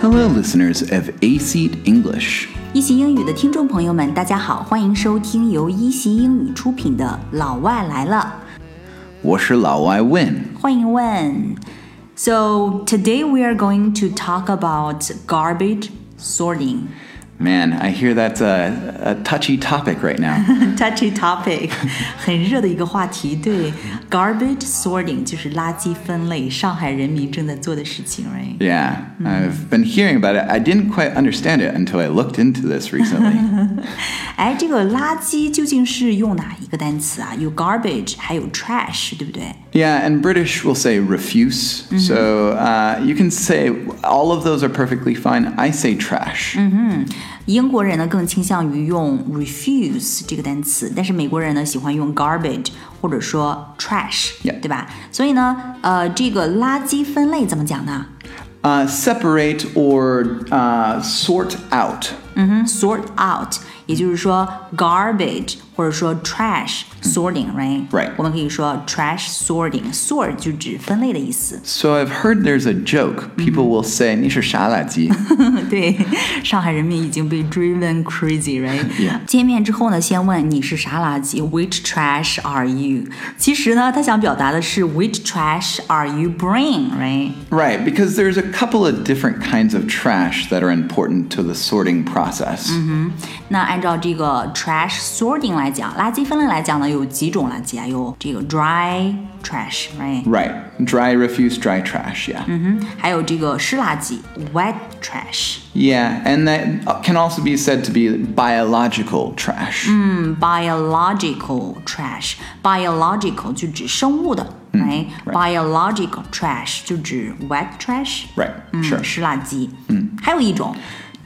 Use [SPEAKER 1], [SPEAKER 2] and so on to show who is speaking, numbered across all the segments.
[SPEAKER 1] Hello, listeners of A Seat English.
[SPEAKER 2] 一席英语的听众朋友们，大家好，欢迎收听由一席英语出品的《老外来了
[SPEAKER 1] 我是老外 Win.》，
[SPEAKER 2] 欢迎问。So today we are going to talk about garbage sorting.
[SPEAKER 1] Man, I hear that's a, a touchy topic right now.
[SPEAKER 2] Touchy topic，很热的一个话题。对，garbage sorting 就是垃圾分类，上海人民正在做的事情，right？
[SPEAKER 1] yeah, I've been hearing about it. I didn't quite understand it until I looked into this recently.
[SPEAKER 2] 哎，这个垃圾究竟是用哪一个单词啊？有 garbage，还有 trash，对不对？
[SPEAKER 1] yeah, and British will say refuse. So uh, you can say all of those are perfectly fine. I say trash.
[SPEAKER 2] 英国人呢更倾向于用 refuse 这个单词，但是美国人呢喜欢用 garbage 或者说 trash，、
[SPEAKER 1] Yeah.
[SPEAKER 2] 对吧？所以呢，呃，这个垃圾分类怎么讲呢？
[SPEAKER 1] Uh, separate or uh, sort out.
[SPEAKER 2] 嗯哼，sort out，也就是说 garbage 或者说 trash sorting，right？、
[SPEAKER 1] Right.
[SPEAKER 2] 我们可以说 trash sorting，sort 就指分类的意思。
[SPEAKER 1] So I've heard there's a joke. People will say, 你是啥垃圾?
[SPEAKER 2] 对，上海人民已经被 driven crazy，right？、
[SPEAKER 1] Yeah.
[SPEAKER 2] 见面之后呢，先问你是啥垃圾，Which trash are you？其实呢，他想表达的是 Which trash are you bring？right？
[SPEAKER 1] Right, because there's a couple of different kinds of trash that are important to the sorting process.
[SPEAKER 2] 那按照这个 trash sorting 来讲，垃圾分类来讲呢，有几种垃圾啊？有这个 dry trash，right？
[SPEAKER 1] Right, dry refuse, dry trash, yeah.
[SPEAKER 2] 还有这个湿垃圾 wet trash。
[SPEAKER 1] Yeah, and that can also be said to be biological trash.
[SPEAKER 2] biological trash biological 就指生物的，right? biological trash 就指 wet trash，
[SPEAKER 1] Right,
[SPEAKER 2] 嗯
[SPEAKER 1] sure.
[SPEAKER 2] 湿垃圾。嗯，还有一种，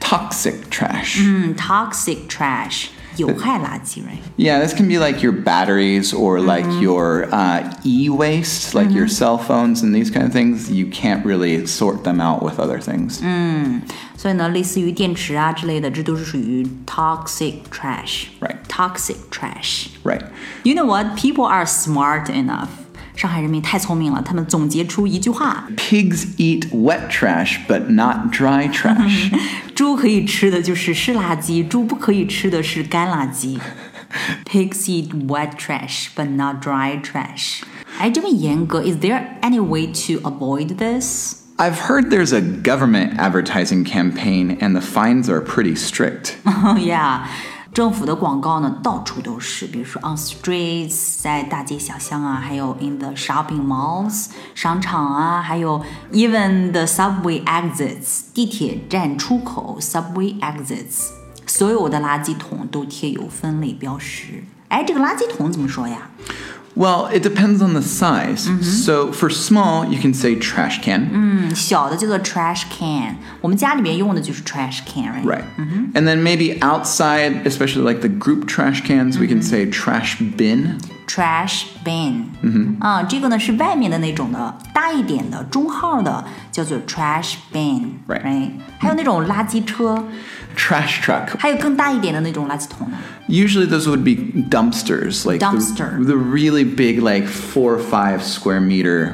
[SPEAKER 1] Toxic trash.
[SPEAKER 2] 嗯，toxic trash 有害垃圾，right?
[SPEAKER 1] Yeah, this can be like your batteries or like your uh, e waste, like your cell phones and these kind of things. You can't really sort them out with other things.
[SPEAKER 2] 所以呢，类似于电池啊之类的，这都是属于 toxic trash。
[SPEAKER 1] Right.
[SPEAKER 2] Toxic trash。
[SPEAKER 1] Right.
[SPEAKER 2] You know what? People are smart enough. 上海人民太聪明了，他们总结出一句话：
[SPEAKER 1] Pigs eat wet trash, but not dry trash.
[SPEAKER 2] 猪可以吃的就是湿垃圾，猪不可以吃的是干垃圾。Pigs eat wet trash, but not dry trash. 哎，这么严格，Is there any way to avoid this?
[SPEAKER 1] I've heard there's a government advertising campaign and the fines are pretty strict.
[SPEAKER 2] yeah， 政府的广告呢到处都是，比如说 on streets，在大街小巷啊，还有 in the shopping malls 商场啊，还有 even the subway exits 地铁站出口 subway exits，所有的垃圾桶都贴有分类标识。哎，这个垃圾桶怎么说呀？
[SPEAKER 1] Well, it depends on the size. So for small, you can say trash can.
[SPEAKER 2] 嗯，小的叫做 trash can，我们家里面用的就是 trash can，right？
[SPEAKER 1] Right. And then maybe outside, especially like the group trash cans, we can say trash bin.
[SPEAKER 2] trash bin，嗯啊，这个呢是外面的那种的，大一点的、中号的叫做 trash bin，
[SPEAKER 1] Right
[SPEAKER 2] 还有那种垃圾车，
[SPEAKER 1] Trash truck.
[SPEAKER 2] 还有更大一点的那种垃圾桶呢。
[SPEAKER 1] Usually those would be dumpsters, like the-
[SPEAKER 2] Dumpster.
[SPEAKER 1] The, really big, like four or five square meter.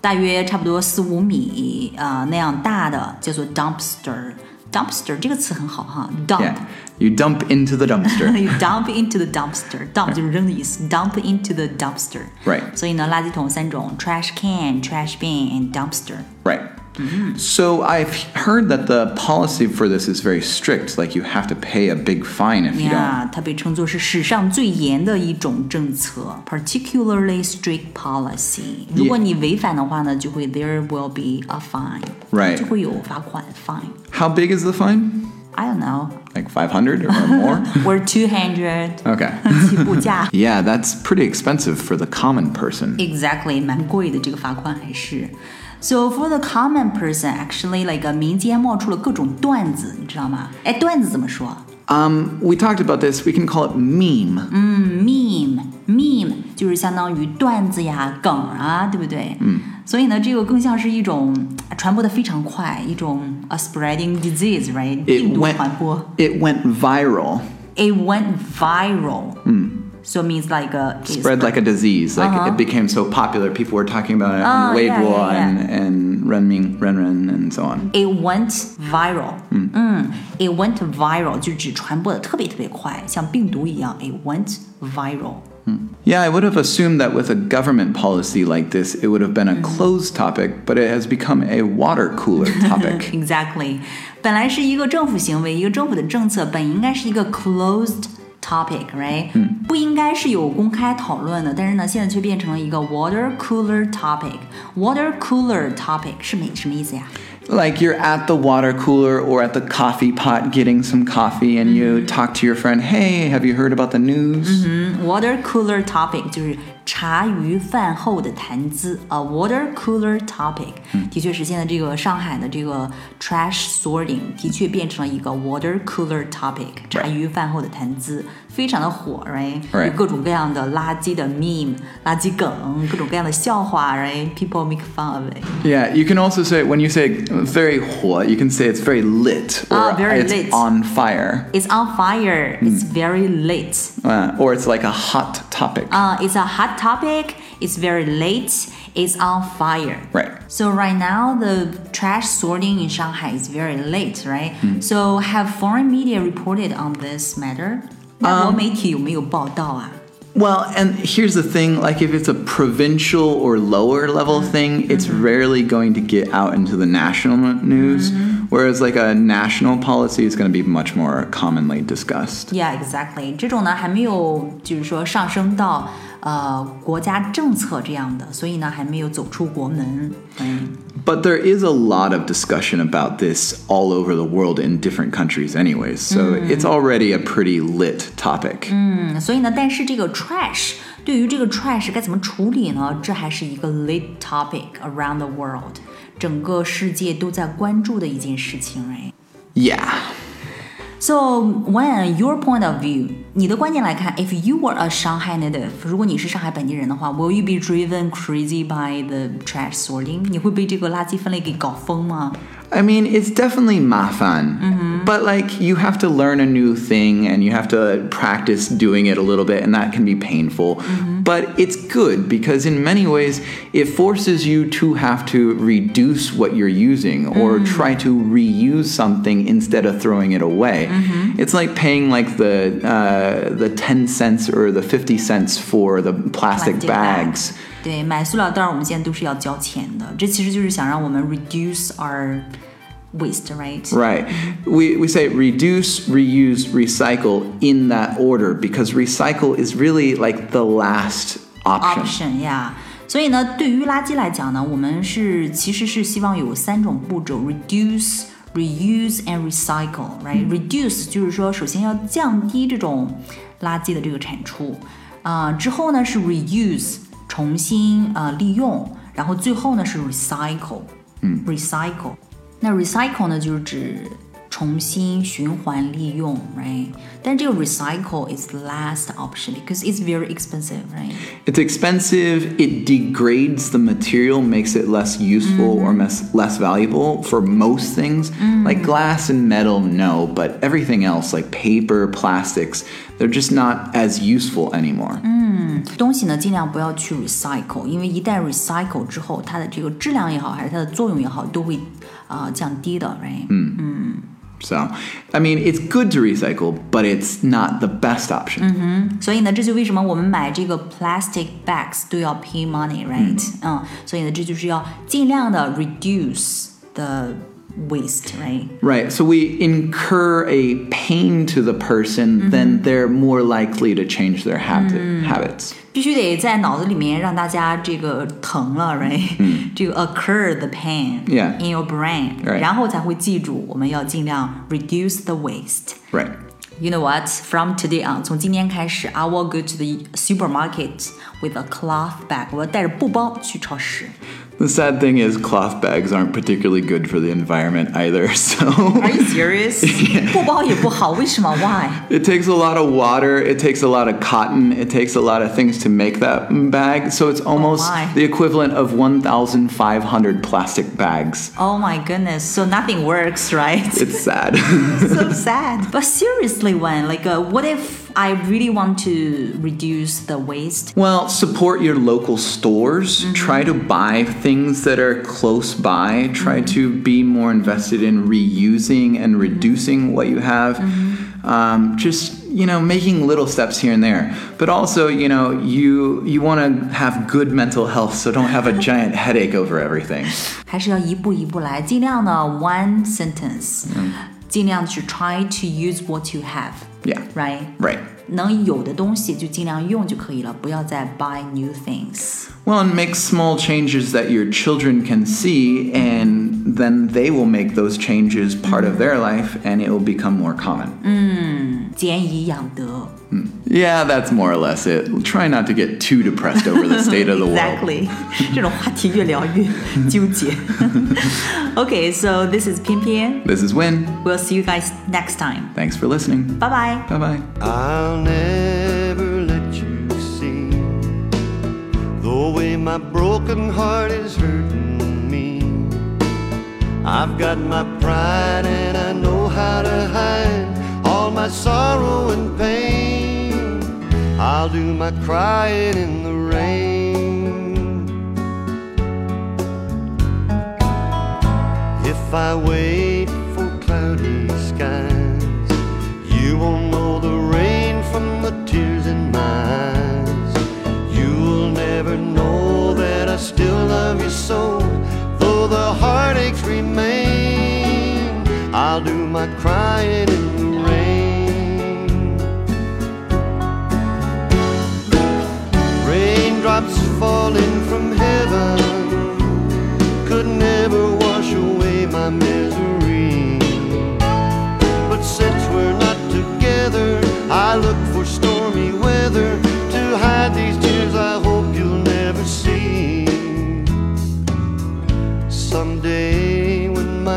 [SPEAKER 2] 大约差不多四五米呃那样大的叫做 dumpster。dumpster 这个词很好哈，dump。
[SPEAKER 1] Yeah. You dump into the dumpster.
[SPEAKER 2] You dump into the dumpster. Dump 就是扔的意思。Dump into the dumpster.
[SPEAKER 1] Right.
[SPEAKER 2] 所以呢，垃圾桶三种：trash can、trash bin and dumpster。
[SPEAKER 1] right. So I've heard that the policy for this is very strict. Like you have to pay a big fine if you don't.
[SPEAKER 2] 呀，它被称作是史上最严的一种政策，particularly strict policy。如果你违反的话呢，就会 there will be a fine，
[SPEAKER 1] Right.
[SPEAKER 2] 就会有罚款 fine。
[SPEAKER 1] How big is the fine?
[SPEAKER 2] I don't know,
[SPEAKER 1] Like 500 or more?
[SPEAKER 2] or two hundred
[SPEAKER 1] Okay.
[SPEAKER 2] 起步价
[SPEAKER 1] Yeah, that's pretty expensive for the common person.
[SPEAKER 2] ，exactly 蛮贵的这个罚款还是。So for the common person, actually, like 民间冒出了各种段子，你知道吗？哎，段子怎么说？
[SPEAKER 1] Um, we talked about this. We can call it meme.
[SPEAKER 2] meme meme 就是相当于段子呀、梗啊，对不对？嗯。 所以呢，这个更像是一种传播的非常快，一种 a spreading disease，right？病
[SPEAKER 1] It
[SPEAKER 2] 毒
[SPEAKER 1] went,
[SPEAKER 2] 传播。
[SPEAKER 1] it went viral.
[SPEAKER 2] It went viral。嗯。 So it means like a it's
[SPEAKER 1] Spread like a disease. Like it became so popular, people were talking about it on
[SPEAKER 2] Uh-huh. Oh, yeah,
[SPEAKER 1] Weibo
[SPEAKER 2] yeah, yeah.
[SPEAKER 1] and and Renming, Renren and so on.
[SPEAKER 2] It went viral，嗯，It went viral 就指传播的特别特别快，像病毒一样。It went viral。
[SPEAKER 1] Yeah, I would have assumed that with a government policy like this, it would have been a
[SPEAKER 2] Mm-hmm.
[SPEAKER 1] closed topic, but it has become a water cooler topic.
[SPEAKER 2] Exactly，本来是一个政府行为，一个政府的政策，本应该是一个 closed topic，right？、不应该是有公开讨论的，但是呢，现在却变成了一个 water cooler topic。water cooler topic 是没什么意思呀？
[SPEAKER 1] Like you're at the water cooler or at the coffee pot getting some coffee and you mm-hmm. talk to your friend, hey, have you heard about the news? Mm-hmm.
[SPEAKER 2] Water cooler topic. 就是茶余饭后的谈资啊。Water cooler topic 的确是现在这个上海的这个 trash sorting 的确变成了一个 water cooler topic，茶余饭后的谈资非常的火，right？
[SPEAKER 1] Right
[SPEAKER 2] 有各种各样的垃圾的 meme、垃圾梗，各种各样的笑话，right？People make fun of it。
[SPEAKER 1] Yeah, you can also say, when you say very 火, you can say it's very lit or
[SPEAKER 2] Ah, very
[SPEAKER 1] it's
[SPEAKER 2] lit.
[SPEAKER 1] on fire.
[SPEAKER 2] It's on fire. It's very late.
[SPEAKER 1] Uh, or it's like a hot topic.
[SPEAKER 2] Uh, it's a hot topic. It's very late. It's on fire.
[SPEAKER 1] Right.
[SPEAKER 2] So right now the trash sorting in Shanghai is very late, right? Mm. So have foreign media reported on this matter? Um,
[SPEAKER 1] well, and here's the thing like, if it's a provincial or lower level mm thing, it's mm -hmm. rarely going to get out into the national news. -hmm Whereas like a national policy is going to be much more commonly discussed.
[SPEAKER 2] Yeah, exactly. 这种呢还没有就是说上升到呃国家政策这样的，所以呢还没有走出国门。嗯
[SPEAKER 1] But there is a lot of discussion about this all over the world in different countries, anyways. So it's already a pretty lit topic.
[SPEAKER 2] 嗯，所以呢，但是这个 trash 对于这个 trash 该怎么处理呢？这还是一个 lit topic around the world，整个世界都在关注的一件事情，right？
[SPEAKER 1] Yeah.
[SPEAKER 2] So, when your point of view，你的观点来看，if you were a Shanghai native，如果你是上海本地人的话，will you be driven crazy by the trash sorting？你会被这个垃圾分类给搞疯吗？
[SPEAKER 1] I mean, it's definitely mafan, but like you have to learn a new thing and you have to practice doing it a little bit, and that can be painful. But it's good because, in many ways, it forces you to have to reduce what you're using or try to reuse something instead of throwing it away. It's like paying like the uh, the ten cents or the fifty cents for the plastic,
[SPEAKER 2] Plastic
[SPEAKER 1] bags.
[SPEAKER 2] 对，买塑料袋儿我们现在都是要交钱的，这其实就是想让我们 reduce our waste，right？
[SPEAKER 1] Right. We, we say reduce, reuse, recycle in that order because recycle is really like the last option.
[SPEAKER 2] option yeah。所以呢，对于垃圾来讲呢，我们是其实是希望有三种步骤：reduce、reuse and recycle。Right？reduce 就是说，首先要降低这种垃圾的这个产出，啊、之后呢是 reuse 重新呃利用，然后最后呢是 recycle。嗯，recycle。 那 recycle 呢，就是指重新循环利用，right？但这个 recycle is the last option because it's very expensive, right?
[SPEAKER 1] It's expensive, it degrades the material, makes it less useful or less, less valuable for most things. Like glass and metal, no, but everything else, like paper, plastics, they're just not as useful anymore.
[SPEAKER 2] 东西呢，尽量不要去 recycle，因为一旦 recycle 之后，它的这个质量也好，还是它的作用也好，都会啊、 呃降低的，right？
[SPEAKER 1] So, I mean, it's good to recycle, but it's not the best option.
[SPEAKER 2] 所以呢，这就为什么我们买这个 plastic bags 都要 pay money，right？嗯所以呢，这就是要尽量的 reduce the waste，right？
[SPEAKER 1] Right. So we incur a pain to the person, then they're more likely to change their habit, habits.
[SPEAKER 2] 必须得在脑子里面让大家这个疼了，right？、这个 occur the pain in your brain. 然后才会记住我们要尽量 reduce the waste。
[SPEAKER 1] Right.
[SPEAKER 2] You know what? From today on，从今天开始，I will go to the supermarket with a cloth bag。我要带着布包去超市。
[SPEAKER 1] The sad thing is, cloth bags aren't particularly good for the environment either. So
[SPEAKER 2] Are you serious？布包也不好，为什么？Why？
[SPEAKER 1] it takes a lot of water, it takes a lot of cotton, it takes a lot of things to make that bag. So it's almost
[SPEAKER 2] my.
[SPEAKER 1] the equivalent of 1,500 plastic bags.
[SPEAKER 2] Oh my goodness! So nothing works, right?
[SPEAKER 1] It's sad.
[SPEAKER 2] so sad. But seriously, when like, uh, what if I really want to reduce the waste.
[SPEAKER 1] Well, support your local stores. Try to buy things that are close by. Try to be more invested in reusing and reducing what you have. Um, just you know, making little steps here and there. But also, you know, you you want to have good mental health, so don't have a giant headache over everything.
[SPEAKER 2] 还是要一步一步来，尽量呢 one sentence，、 尽量去 try to use what you have。
[SPEAKER 1] Yeah.
[SPEAKER 2] Right.
[SPEAKER 1] Right.
[SPEAKER 2] 能有的东西就尽量用就可以了，不要再 buy new things。
[SPEAKER 1] Well, and make small changes that your children can see, and then they will make those changes part of their life, and it will become more common.
[SPEAKER 2] 俭以养德。
[SPEAKER 1] Yeah, that's more or less it. Try not to get too depressed over the state of the world.
[SPEAKER 2] Exactly. 这种话题越聊越纠结。okay, so this is 偏偏。
[SPEAKER 1] This is Win.
[SPEAKER 2] We'll see you guys next time.
[SPEAKER 1] Thanks for listening.
[SPEAKER 2] Bye bye.
[SPEAKER 1] Bye bye.
[SPEAKER 3] I'll never let you see the way my broken heart is hurting me. I've got my pride and I know how to hide all my sorrow and pain. I'll do my crying in the rain. If I wait for cloudy skies, you won't know the rain from the tears in my eyes. You'll never know that I still love you so, though the heartaches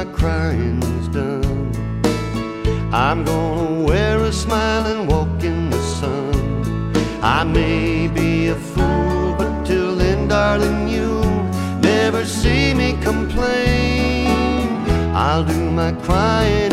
[SPEAKER 3] my crying's done, I'm gonna wear a smile and walk in the sun. I may be a fool, but till then, darling, you'll never see me complain. I'll do my crying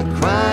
[SPEAKER 3] I'll